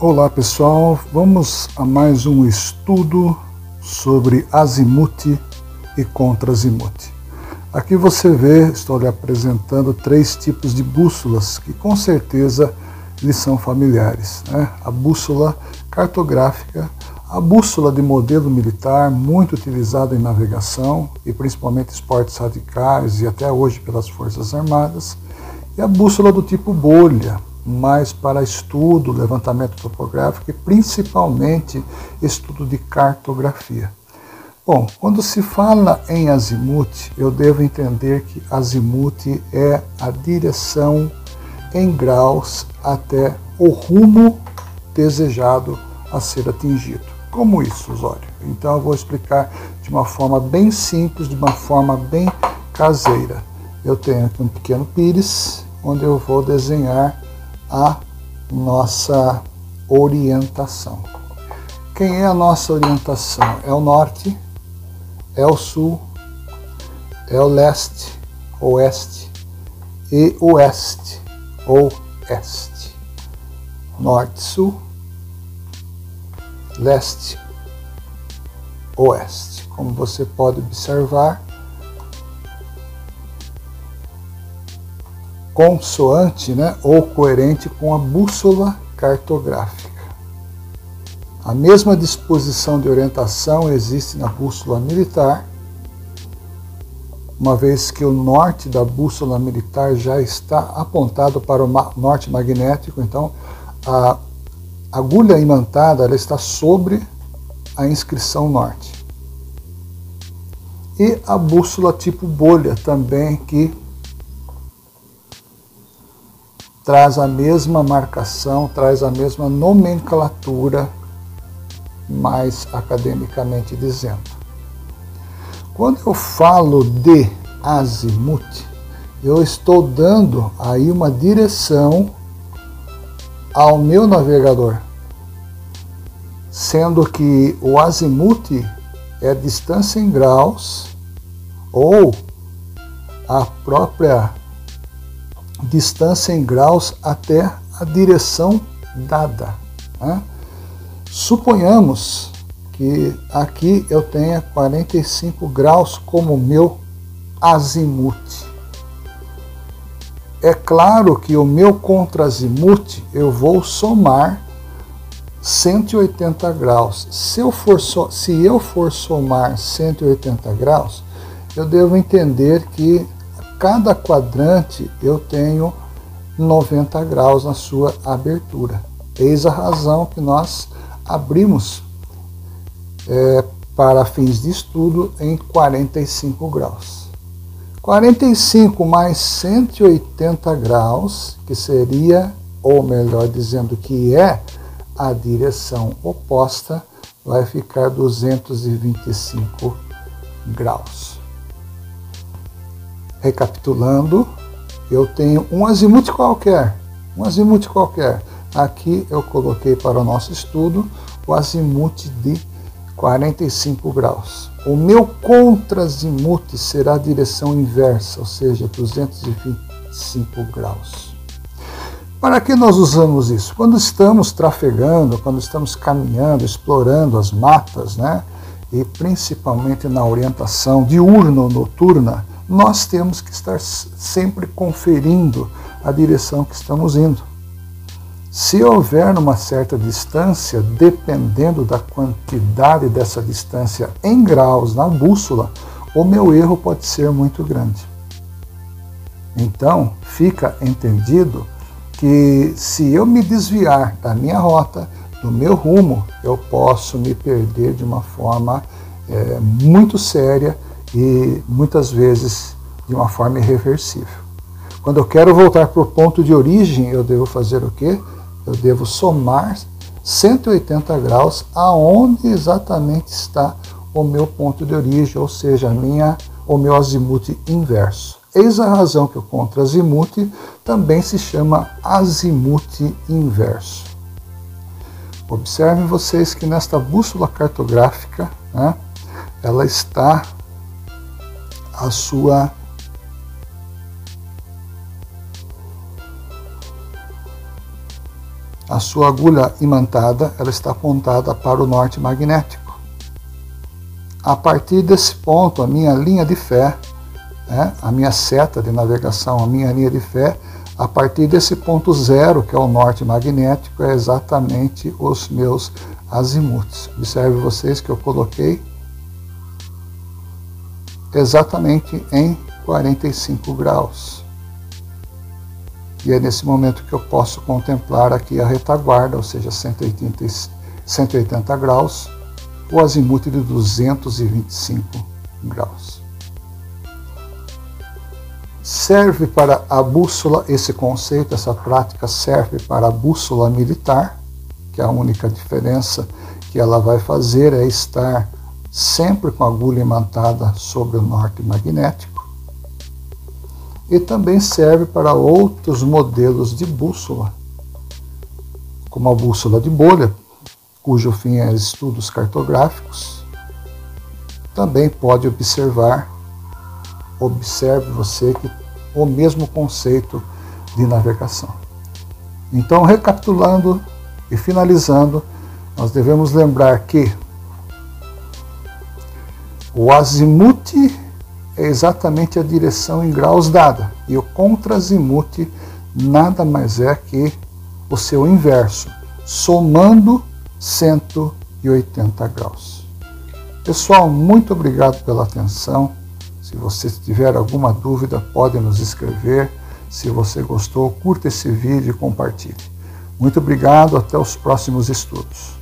Olá pessoal, vamos a mais um estudo sobre azimuth e contra-azimuth. Aqui você vê, estou lhe apresentando três tipos de bússolas que com certeza lhe são familiares. Né? A bússola cartográfica, a bússola de modelo militar, muito utilizada em navegação e principalmente esportes radicais e até hoje pelas Forças Armadas, e a bússola do tipo bolha, mais para estudo, levantamento topográfico e principalmente estudo de cartografia. Bom, quando se fala em azimuth, eu devo entender que azimuth é a direção em graus até o rumo desejado a ser atingido. Como isso, Osório? Então eu vou explicar de uma forma bem simples, de uma forma bem caseira. Eu tenho aqui um pequeno pires, onde eu vou desenhar a nossa orientação. Quem é a nossa orientação? É o norte, é o sul, é o leste, oeste e oeste ou este. Norte, sul, leste, oeste. Como você pode observar, consoante né, ou coerente com a bússola cartográfica. A mesma disposição de orientação existe na bússola militar, uma vez que o norte da bússola militar já está apontado para o norte magnético, então a agulha imantada ela está sobre a inscrição norte. E a bússola tipo bolha também, que traz a mesma marcação, traz a mesma nomenclatura mais academicamente dizendo. Quando eu falo de azimuth, eu estou dando aí uma direção ao meu navegador, sendo que o azimuth é distância em graus ou a própria distância em graus até a direção dada. Né? Suponhamos que aqui eu tenha 45 graus como meu azimuth. É claro que o meu contra-azimuth eu vou somar 180 graus. Se eu, for so, se eu for somar 180 graus, eu devo entender que cada quadrante eu tenho 90 graus na sua abertura. Eis a razão que nós abrimos é, para fins de estudo em 45 graus. 45 mais 180 graus, que seria, ou melhor dizendo, que é a direção oposta, vai ficar 225 graus. Recapitulando, eu tenho um azimuth qualquer, um azimuth qualquer, Aqui eu coloquei para o nosso estudo o azimuth de 45 graus. O meu contra-azimuth será a direção inversa, ou seja, 225 graus. Para que nós usamos isso? Quando estamos trafegando, quando estamos caminhando, explorando as matas, né? e principalmente na orientação diurna ou noturna, nós temos que estar sempre conferindo a direção que estamos indo. Se houver numa certa distância, dependendo da quantidade dessa distância em graus na bússola, o meu erro pode ser muito grande. Então, fica entendido que se eu me desviar da minha rota, do meu rumo, eu posso me perder de uma forma é, muito séria e muitas vezes de uma forma irreversível. Quando eu quero voltar para o ponto de origem, eu devo fazer o quê? eu devo somar 180 graus aonde exatamente está o meu ponto de origem, ou seja, a minha, o meu azimuth inverso. Eis a razão que o contra-azimuth também se chama azimuth inverso. Observem vocês que nesta bússola cartográfica, né, ela está a sua a sua agulha imantada ela está apontada para o norte magnético. A partir desse ponto, a minha linha de fé, né, a minha seta de navegação, a minha linha de fé, a partir desse ponto zero, que é o norte magnético, é exatamente os meus azimuts. Observe vocês que eu coloquei exatamente em 45 graus. E é nesse momento que eu posso contemplar aqui a retaguarda, ou seja, 180, 180 graus, o azimuth de 225 graus. Serve para a bússola, esse conceito, essa prática serve para a bússola militar, que é a única diferença que ela vai fazer é estar sempre com agulha imantada sobre o norte magnético e também serve para outros modelos de bússola, como a bússola de bolha, cujo fim é estudos cartográficos. Também pode observar, observe você que o mesmo conceito de navegação. Então, recapitulando e finalizando, nós devemos lembrar que o azimuth é exatamente a direção em graus dada. E o contrazimuth nada mais é que o seu inverso, somando 180 graus. Pessoal, muito obrigado pela atenção. Se você tiver alguma dúvida, pode nos escrever. Se você gostou, curta esse vídeo e compartilhe. Muito obrigado, até os próximos estudos.